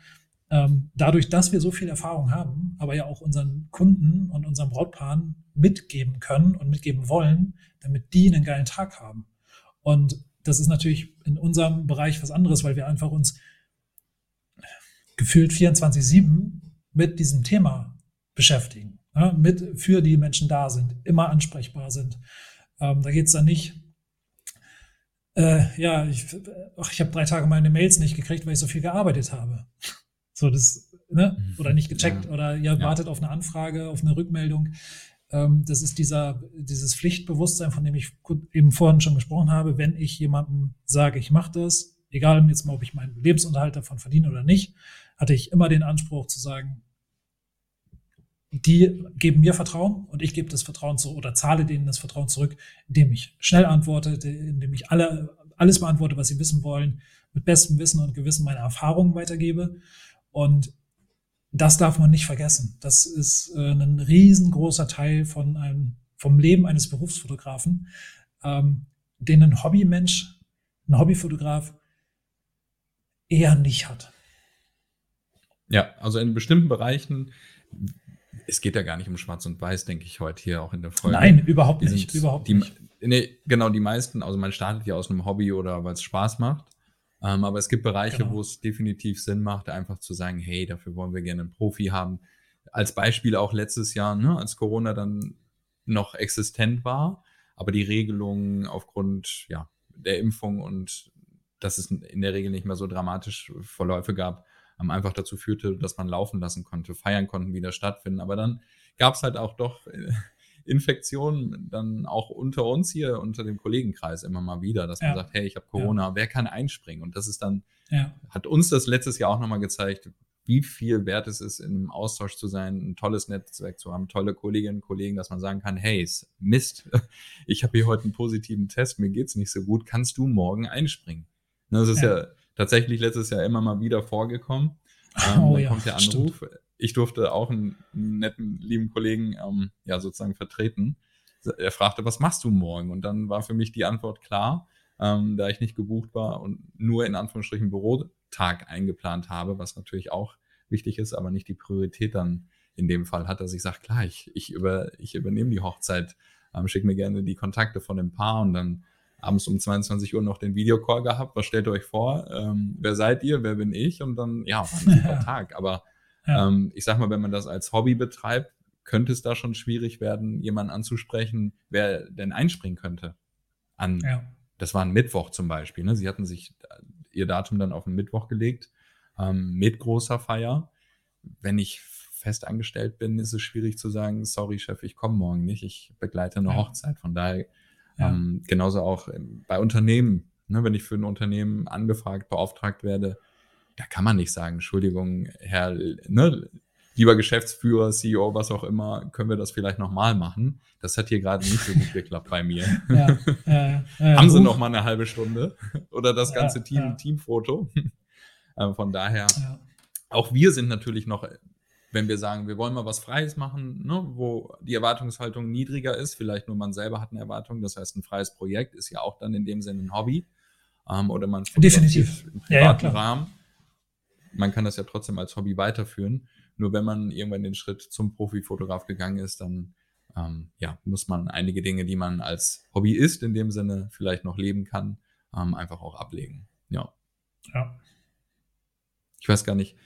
ähm, dadurch, dass wir so viel Erfahrung haben, aber ja auch unseren Kunden und unseren Brautpaaren mitgeben können und mitgeben wollen, damit die einen geilen Tag haben. Und das ist natürlich in unserem Bereich was anderes, weil wir einfach uns gefühlt 24-7 mit diesem Thema beschäftigen ja, mit für die Menschen da sind, immer ansprechbar sind. Ähm, da geht es dann nicht, äh, ja, ich, ich habe drei Tage meine Mails nicht gekriegt, weil ich so viel gearbeitet habe. So, das, ne? Mhm. Oder nicht gecheckt ja. oder ihr ja. wartet auf eine Anfrage, auf eine Rückmeldung. Ähm, das ist dieser, dieses Pflichtbewusstsein, von dem ich eben vorhin schon gesprochen habe. Wenn ich jemandem sage, ich mache das, egal jetzt mal, ob ich meinen Lebensunterhalt davon verdiene oder nicht, hatte ich immer den Anspruch zu sagen, die geben mir Vertrauen und ich gebe das Vertrauen zurück oder zahle denen das Vertrauen zurück, indem ich schnell antworte, indem ich alle, alles beantworte, was sie wissen wollen, mit bestem Wissen und Gewissen meine Erfahrungen weitergebe. Und das darf man nicht vergessen. Das ist äh, ein riesengroßer Teil von einem, vom Leben eines Berufsfotografen, ähm, den ein Hobbymensch, ein Hobbyfotograf eher nicht hat. Ja, also in bestimmten Bereichen es geht ja gar nicht um Schwarz und Weiß, denke ich heute hier auch in der Folge. Nein, überhaupt nicht. Überhaupt die, nicht. Nee, genau, die meisten, also man startet ja aus einem Hobby oder weil es Spaß macht. Ähm, aber es gibt Bereiche, genau. wo es definitiv Sinn macht, einfach zu sagen, hey, dafür wollen wir gerne einen Profi haben. Als Beispiel auch letztes Jahr, ne, als Corona dann noch existent war, aber die Regelungen aufgrund ja, der Impfung und dass es in der Regel nicht mehr so dramatisch Verläufe gab, ähm, einfach dazu führte, dass man laufen lassen konnte, feiern konnten wieder stattfinden. Aber dann gab es halt auch doch äh, Infektionen dann auch unter uns hier, unter dem Kollegenkreis immer mal wieder, dass ja. man sagt, hey, ich habe Corona, ja. wer kann einspringen? Und das ist dann, ja. hat uns das letztes Jahr auch nochmal gezeigt, wie viel wert es ist, in einem Austausch zu sein, ein tolles Netzwerk zu haben, tolle Kolleginnen und Kollegen, dass man sagen kann, hey, Mist, ich habe hier heute einen positiven Test, mir geht's nicht so gut, kannst du morgen einspringen? Das ist ja, tatsächlich letztes Jahr immer mal wieder vorgekommen. Ähm, oh, dann ja, kommt der Anruf. Stimmt. Ich durfte auch einen, netten, lieben Kollegen ähm, ja sozusagen vertreten. Er fragte, was machst du morgen? Und dann war für mich die Antwort klar, ähm, da ich nicht gebucht war und nur in Anführungsstrichen Bürotag eingeplant habe, was natürlich auch wichtig ist, aber nicht die Priorität dann in dem Fall hat, dass ich sage, klar, ich, ich, über, ich übernehme die Hochzeit, ähm, schick mir gerne die Kontakte von dem Paar und dann abends um 22 Uhr noch den Videocall gehabt. Was stellt ihr euch vor? Ähm, wer seid ihr? Wer bin ich? Und dann, ja, war ein super Tag. Aber ja. ähm, ich sag mal, wenn man das als Hobby betreibt, könnte es da schon schwierig werden, jemanden anzusprechen, wer denn einspringen könnte. An, ja. Das war ein Mittwoch zum Beispiel. Ne? Sie hatten sich ihr Datum dann auf den Mittwoch gelegt, ähm, mit großer Feier. Wenn ich fest angestellt bin, ist es schwierig zu sagen, sorry Chef, ich komme morgen nicht, ich begleite eine ja. Hochzeit. Von daher ja. Ähm, genauso auch ähm, bei Unternehmen. Ne, wenn ich für ein Unternehmen angefragt, beauftragt werde, da kann man nicht sagen, Entschuldigung, Herr, ne, lieber Geschäftsführer, CEO, was auch immer, können wir das vielleicht nochmal machen? Das hat hier gerade nicht so gut geklappt bei mir. Ja, ja, ja, Haben Sie noch mal eine halbe Stunde? Oder das ganze Team, Teamfoto? Ähm, von daher, auch wir sind natürlich noch, wenn wir sagen, wir wollen mal was Freies machen, ne, wo die Erwartungshaltung niedriger ist, vielleicht nur man selber hat eine Erwartung, das heißt, ein freies Projekt ist ja auch dann in dem Sinne ein Hobby ähm, oder man definitiv im privaten ja, ja, Rahmen. Man kann das ja trotzdem als Hobby weiterführen. Nur wenn man irgendwann den Schritt zum Profifotograf gegangen ist, dann ähm, ja, muss man einige Dinge, die man als Hobbyist in dem Sinne vielleicht noch leben kann, ähm, einfach auch ablegen. Ja. Ja. Ich weiß gar nicht,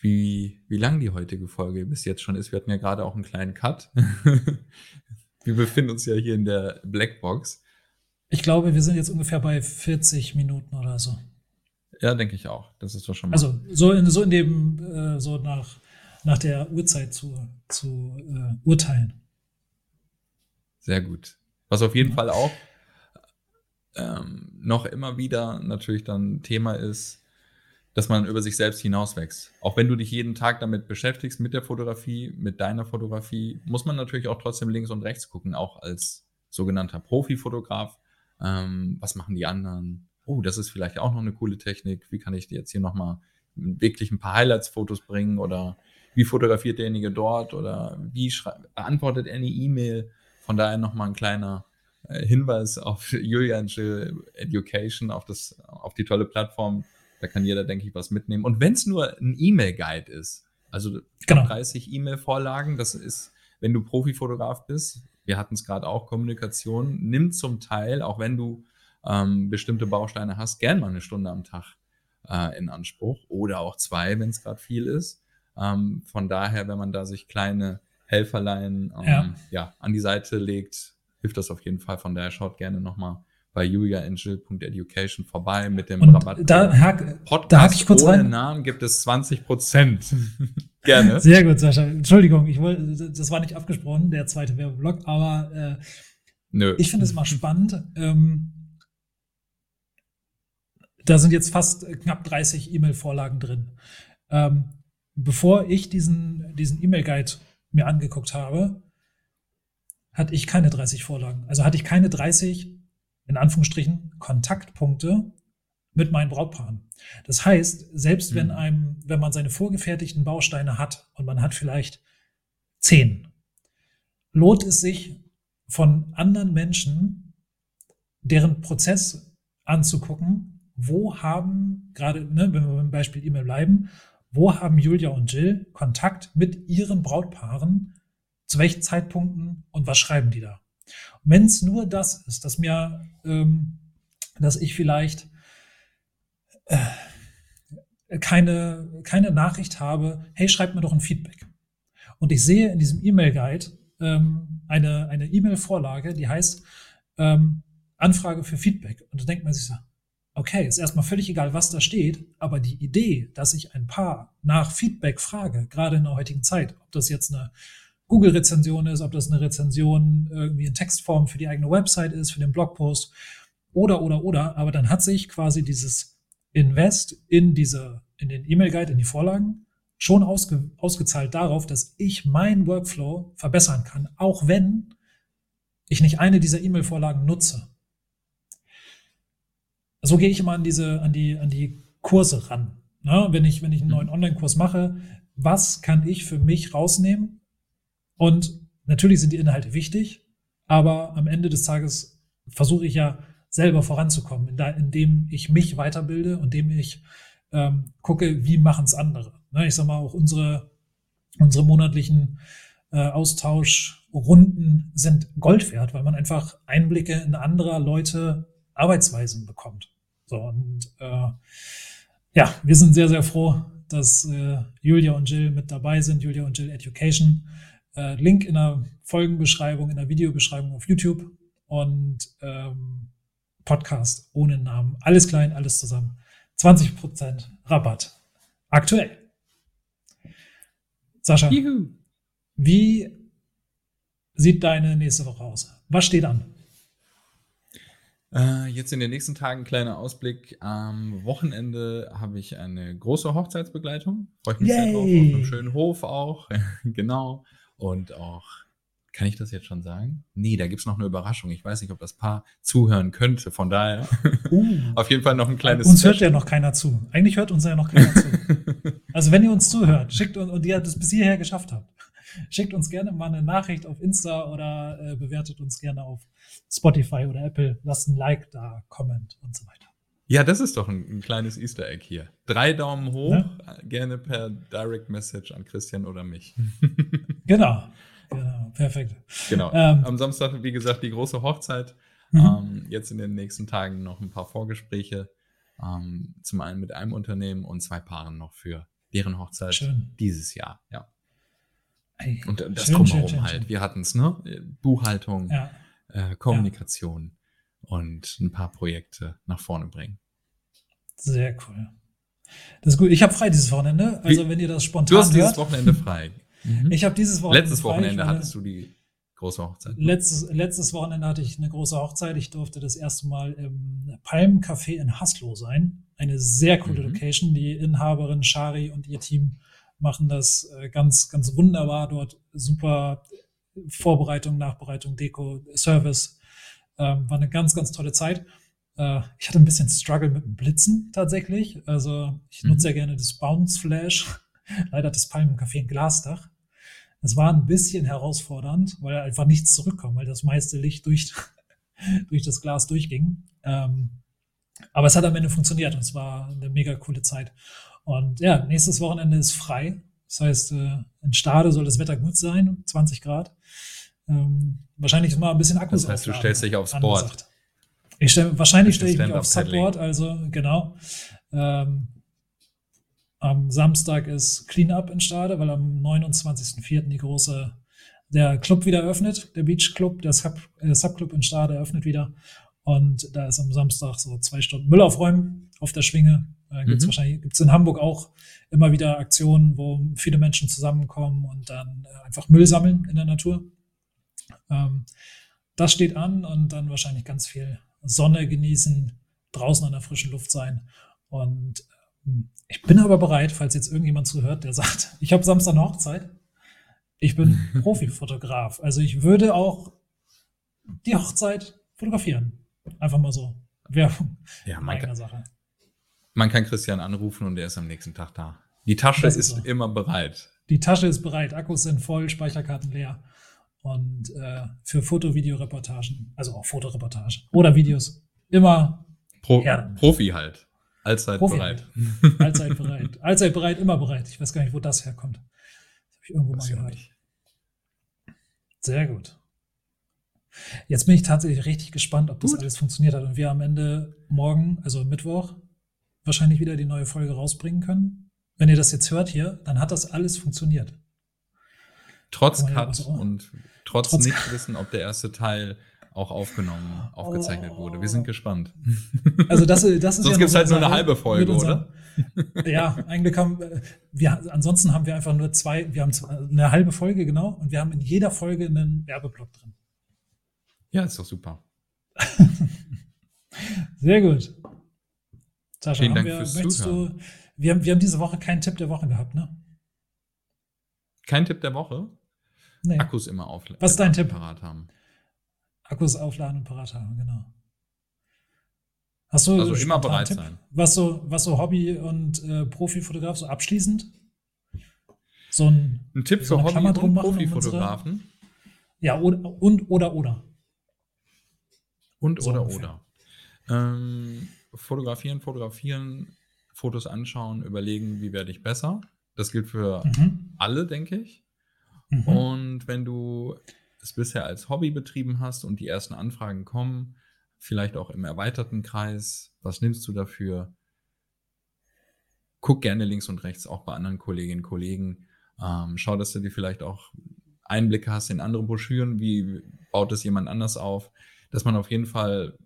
wie, wie lang die heutige Folge bis jetzt schon ist. Wir hatten ja gerade auch einen kleinen Cut. wir befinden uns ja hier in der Blackbox. Ich glaube, wir sind jetzt ungefähr bei 40 Minuten oder so. Ja, denke ich auch. Das ist doch schon mal. Also so in, so in dem, äh, so nach, nach der Uhrzeit zu, zu äh, urteilen. Sehr gut. Was auf jeden ja. Fall auch ähm, noch immer wieder natürlich dann Thema ist, dass man über sich selbst hinauswächst. Auch wenn du dich jeden Tag damit beschäftigst, mit der Fotografie, mit deiner Fotografie, muss man natürlich auch trotzdem links und rechts gucken, auch als sogenannter Profifotograf. Ähm, was machen die anderen? Oh, das ist vielleicht auch noch eine coole Technik. Wie kann ich dir jetzt hier nochmal wirklich ein paar Highlights-Fotos bringen? Oder wie fotografiert derjenige dort? Oder wie antwortet er eine E-Mail? Von daher nochmal ein kleiner äh, Hinweis auf Julian Jill Education, auf, das, auf die tolle Plattform. Da kann jeder, denke ich, was mitnehmen. Und wenn es nur ein E-Mail-Guide ist, also genau. 30 E-Mail-Vorlagen, das ist, wenn du Profifotograf bist, wir hatten es gerade auch, Kommunikation nimmt zum Teil, auch wenn du ähm, bestimmte Bausteine hast, gern mal eine Stunde am Tag äh, in Anspruch oder auch zwei, wenn es gerade viel ist. Ähm, von daher, wenn man da sich kleine Helferlein ähm, ja. ja. an die Seite legt, hilft das auf jeden Fall. Von daher schaut gerne nochmal bei juliaangel.education vorbei mit dem Und Rabatt. Da, hack, Podcast da hack ich kurz ohne rein. Namen gibt es 20 Prozent. gerne. Sehr gut, Sascha. Entschuldigung, ich wollte, das war nicht abgesprochen, der zweite Werbeblock, aber äh, Nö. ich finde es mal spannend. Ähm, da sind jetzt fast knapp 30 E-Mail-Vorlagen drin. Ähm, bevor ich diesen, diesen E-Mail-Guide mir angeguckt habe, hatte ich keine 30 Vorlagen. Also hatte ich keine 30, in Anführungsstrichen, Kontaktpunkte mit meinen Brautpaaren. Das heißt, selbst mhm. wenn einem, wenn man seine vorgefertigten Bausteine hat und man hat vielleicht zehn, lohnt es sich von anderen Menschen deren Prozess anzugucken, wo haben gerade, ne, wenn wir beim Beispiel E-Mail bleiben, wo haben Julia und Jill Kontakt mit ihren Brautpaaren, zu welchen Zeitpunkten und was schreiben die da. Wenn es nur das ist, dass mir, ähm, dass ich vielleicht äh, keine, keine Nachricht habe, hey, schreib mir doch ein Feedback. Und ich sehe in diesem E-Mail-Guide ähm, eine eine E-Mail-Vorlage, die heißt ähm, Anfrage für Feedback. Und da denkt man sich so, okay, ist erstmal völlig egal, was da steht, aber die Idee, dass ich ein Paar nach Feedback frage, gerade in der heutigen Zeit, ob das jetzt eine Google-Rezension ist, ob das eine Rezension irgendwie in Textform für die eigene Website ist, für den Blogpost oder, oder, oder, aber dann hat sich quasi dieses Invest in diese, in den E-Mail-Guide, in die Vorlagen schon ausge, ausgezahlt darauf, dass ich meinen Workflow verbessern kann, auch wenn ich nicht eine dieser E-Mail-Vorlagen nutze so gehe ich immer an diese, an die, an die Kurse ran. Ne? Wenn ich, wenn ich einen neuen mhm. Online-Kurs mache, was kann ich für mich rausnehmen? Und natürlich sind die Inhalte wichtig, aber am Ende des Tages versuche ich ja selber voranzukommen, indem ich mich weiterbilde und indem ich ähm, gucke, wie machen es andere. Ne? Ich sag mal, auch unsere, unsere monatlichen äh, Austauschrunden sind Gold wert, weil man einfach Einblicke in andere Leute Arbeitsweisen bekommt. So, und äh, ja, wir sind sehr, sehr froh, dass äh, Julia und Jill mit dabei sind, Julia und Jill Education. Äh, Link in der Folgenbeschreibung, in der Videobeschreibung auf YouTube und ähm, Podcast ohne Namen. Alles klein, alles zusammen. 20% Rabatt. Aktuell. Sascha, Juhu. wie sieht deine nächste Woche aus? Was steht an? Äh, jetzt in den nächsten Tagen kleiner Ausblick. Am Wochenende habe ich eine große Hochzeitsbegleitung. Freue ich mich Yay. sehr drauf. Auf einem schönen Hof auch. genau. Und auch Kann ich das jetzt schon sagen? Nee, da gibt's noch eine Überraschung. Ich weiß nicht, ob das Paar zuhören könnte. Von daher uh, auf jeden Fall noch ein kleines. Uns hört ja noch keiner zu. Eigentlich hört uns ja noch keiner zu. Also wenn ihr uns zuhört, schickt uns und ihr das bis hierher geschafft habt, schickt uns gerne mal eine Nachricht auf Insta oder äh, bewertet uns gerne auf Spotify oder Apple. Lasst ein Like da, Comment und so weiter. Ja, das ist doch ein, ein kleines Easter Egg hier. Drei Daumen hoch, ja? gerne per Direct Message an Christian oder mich. genau. Genau, perfekt. Genau. Ähm, Am Samstag, wie gesagt, die große Hochzeit. Mhm. Ähm, jetzt in den nächsten Tagen noch ein paar Vorgespräche. Ähm, zum einen mit einem Unternehmen und zwei Paaren noch für deren Hochzeit schön. dieses Jahr. Ja. Ey, und das schön, drumherum schön, halt. Wir hatten es, ne? Buchhaltung, ja. äh, Kommunikation ja. und ein paar Projekte nach vorne bringen. Sehr cool. Das ist gut. Ich habe frei dieses Wochenende. Also, wenn ihr das spontan. Du hast dieses Wochenende frei. Mhm. Ich habe dieses Wochenende. Letztes Wochenende hattest du die große Hochzeit. Ne? Letztes, letztes Wochenende hatte ich eine große Hochzeit. Ich durfte das erste Mal im Palmencafé in Haslo sein. Eine sehr coole mhm. Location. Die Inhaberin Shari und ihr Team machen das äh, ganz, ganz wunderbar dort. Super Vorbereitung, Nachbereitung, Deko, Service. Ähm, war eine ganz, ganz tolle Zeit. Äh, ich hatte ein bisschen Struggle mit dem Blitzen tatsächlich. Also ich nutze mhm. ja gerne das Bounce Flash. Leider hat das Palmencafé ein Glasdach. Das war ein bisschen herausfordernd, weil einfach nichts zurückkam, weil das meiste Licht durch, durch das Glas durchging. Ähm, aber es hat am Ende funktioniert und es war eine mega coole Zeit. Und ja, nächstes Wochenende ist frei. Das heißt, äh, in Stade soll das Wetter gut sein, 20 Grad. Ähm, wahrscheinlich ist mal ein bisschen Akkus Das heißt, du stellst dich aufs Board. Ich stell, wahrscheinlich stelle ich mich aufs Subboard, also genau. Ähm, am Samstag ist Cleanup in Stade, weil am 29.04. die große, der Club wieder öffnet, der Beach Club, der Sub, äh, Subclub in Stade eröffnet wieder. Und da ist am Samstag so zwei Stunden Müll aufräumen auf der Schwinge. Da gibt's mhm. wahrscheinlich, gibt's in Hamburg auch immer wieder Aktionen, wo viele Menschen zusammenkommen und dann äh, einfach Müll sammeln in der Natur. Ähm, das steht an und dann wahrscheinlich ganz viel Sonne genießen, draußen an der frischen Luft sein und ich bin aber bereit, falls jetzt irgendjemand zuhört, der sagt, ich habe Samstag eine Hochzeit. Ich bin Profifotograf. Also ich würde auch die Hochzeit fotografieren. Einfach mal so. Werbung. Ja, kann, Sache. Man kann Christian anrufen und er ist am nächsten Tag da. Die Tasche ist, ist so. immer bereit. Die Tasche ist bereit. Akkus sind voll, Speicherkarten leer. Und äh, für Foto-Video-Reportagen, also auch Fotoreportagen oder Videos, immer Pro, Profi halt. Allzeit Profi. bereit. Allzeit bereit. Allzeit bereit, immer bereit. Ich weiß gar nicht, wo das herkommt. Das habe ich irgendwo das mal gehört. Sehr gut. Jetzt bin ich tatsächlich richtig gespannt, ob das gut. alles funktioniert hat und wir am Ende morgen, also Mittwoch, wahrscheinlich wieder die neue Folge rausbringen können. Wenn ihr das jetzt hört hier, dann hat das alles funktioniert. Trotz Cut und trotz, trotz nicht wissen, ob der erste Teil auch aufgenommen, aufgezeichnet oh. wurde. Wir sind gespannt. Also das, das ist Sonst ja gibt es halt nur eine halbe Folge, oder? ja, eigentlich haben wir, ansonsten haben wir einfach nur zwei, wir haben eine halbe Folge, genau, und wir haben in jeder Folge einen Werbeblock drin. Ja, ist doch super. Sehr gut. Sascha, Vielen Dank wir, fürs möchtest Zuhören. du, wir haben, wir haben diese Woche keinen Tipp der Woche gehabt, ne? Kein Tipp der Woche? Nee. Akkus immer aufladen. Was ist dein Tipp? Parat haben. Akkus aufladen und parat haben, genau. Hast du also immer bereit Tipp, sein. Was so, was so Hobby- und äh, Profifotograf so abschließend? So ein, ein Tipp so für Hobby- und Profifotografen? Ja, und, und oder oder. Und oder oder. Ähm, fotografieren, fotografieren, Fotos anschauen, überlegen, wie werde ich besser. Das gilt für mhm. alle, denke ich. Mhm. Und wenn du es bisher als Hobby betrieben hast und die ersten Anfragen kommen, vielleicht auch im erweiterten Kreis, was nimmst du dafür? Guck gerne links und rechts auch bei anderen Kolleginnen und Kollegen. Ähm, schau, dass du dir vielleicht auch Einblicke hast in andere Broschüren, wie baut es jemand anders auf, dass man auf jeden Fall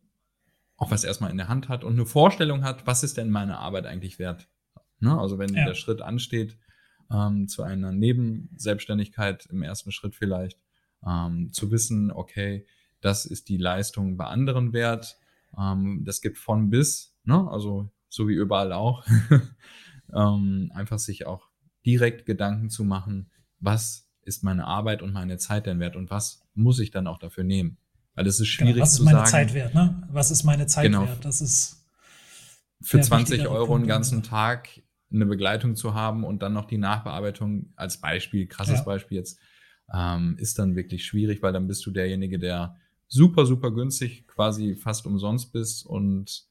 auch was erstmal in der Hand hat und eine Vorstellung hat, was ist denn meine Arbeit eigentlich wert? Ne? Also wenn ja. der Schritt ansteht ähm, zu einer Nebenselbstständigkeit im ersten Schritt vielleicht, ähm, zu wissen, okay, das ist die Leistung bei anderen wert. Ähm, das gibt von bis, ne? also so wie überall auch. ähm, einfach sich auch direkt Gedanken zu machen, was ist meine Arbeit und meine Zeit denn wert und was muss ich dann auch dafür nehmen? Weil es ist genau, schwierig genau, was zu ist meine sagen. Zeit wert, ne? Was ist meine Zeit genau. wert? Das ist für 20 Euro einen ganzen Tag eine Begleitung zu haben und dann noch die Nachbearbeitung als Beispiel, krasses ja. Beispiel jetzt, ähm, ist dann wirklich schwierig, weil dann bist du derjenige, der super, super günstig, quasi fast umsonst bist und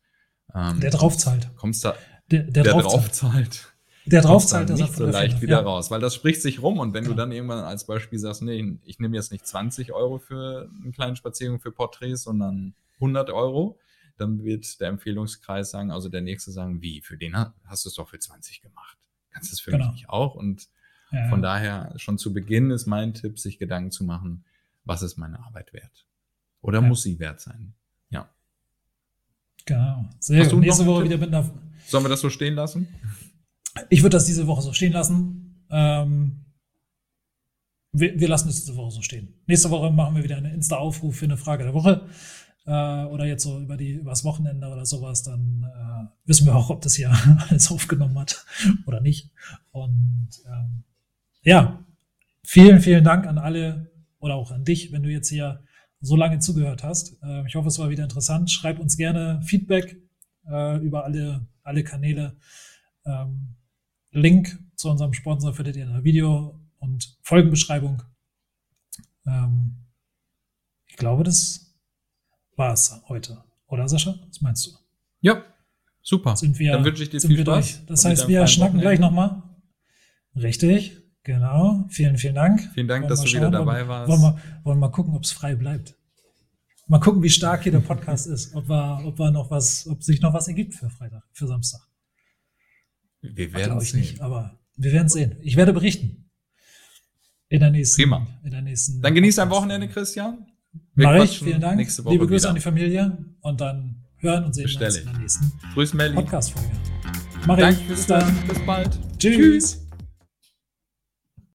ähm, der draufzahlt. Kommst da, der, der, der draufzahlt. Der draufzahlt, das nicht so leicht wieder ja. raus, weil das spricht sich rum und wenn ja. du dann irgendwann als Beispiel sagst, nee, ich nehme jetzt nicht 20 Euro für einen kleinen Spaziergang für Porträts, sondern 100 Euro, dann wird der Empfehlungskreis sagen, also der nächste sagen, wie, für den hast du es doch für 20 gemacht. Kannst du es für genau. mich nicht auch? Und ja. von daher schon zu Beginn ist mein Tipp, sich Gedanken zu machen, was ist meine Arbeit wert? Oder muss sie wert sein? Ja. Genau. Sehr gut. Nächste Woche wieder mit einer. Sollen wir das so stehen lassen? Ich würde das diese Woche so stehen lassen. Ähm, wir, wir, lassen es diese Woche so stehen. Nächste Woche machen wir wieder einen Insta-Aufruf für eine Frage der Woche. Äh, oder jetzt so über die übers Wochenende oder sowas, dann äh, wissen wir auch, ob das hier alles aufgenommen hat oder nicht. Und ähm, ja, vielen, vielen Dank an alle oder auch an dich, wenn du jetzt hier so lange zugehört hast. Äh, ich hoffe, es war wieder interessant. Schreib uns gerne Feedback äh, über alle, alle Kanäle. Ähm, Link zu unserem Sponsor findet ihr in der Video- und Folgenbeschreibung. Ähm, ich glaube, das war es heute. Oder Sascha? Was meinst du? Ja, super. Sind wir, Dann wünsche ich dir viel Spaß. Durch. Das heißt, wir schnacken gleich nochmal. Richtig, genau. Vielen, vielen Dank. Vielen Dank, wollen dass du schauen, wieder dabei warst. Wollen wir, wollen wir mal gucken, ob es frei bleibt. Mal gucken, wie stark hier der Podcast ist. Ob, wir, ob, wir noch was, ob sich noch was ergibt für Freitag, für Samstag. Wir werden es sehen. Nicht, aber wir werden sehen. Ich werde berichten. In der nächsten. Prima. In der nächsten dann genießt ein Wochenende, Christian. Wir Mach ich. Vielen Dank. Liebe Grüße wieder. an die Familie und dann hören und sehen wir uns in der nächsten Podcast-Folge. Mach Danke ich. Bis dann. Bis bald. Tschüss. Tschüss.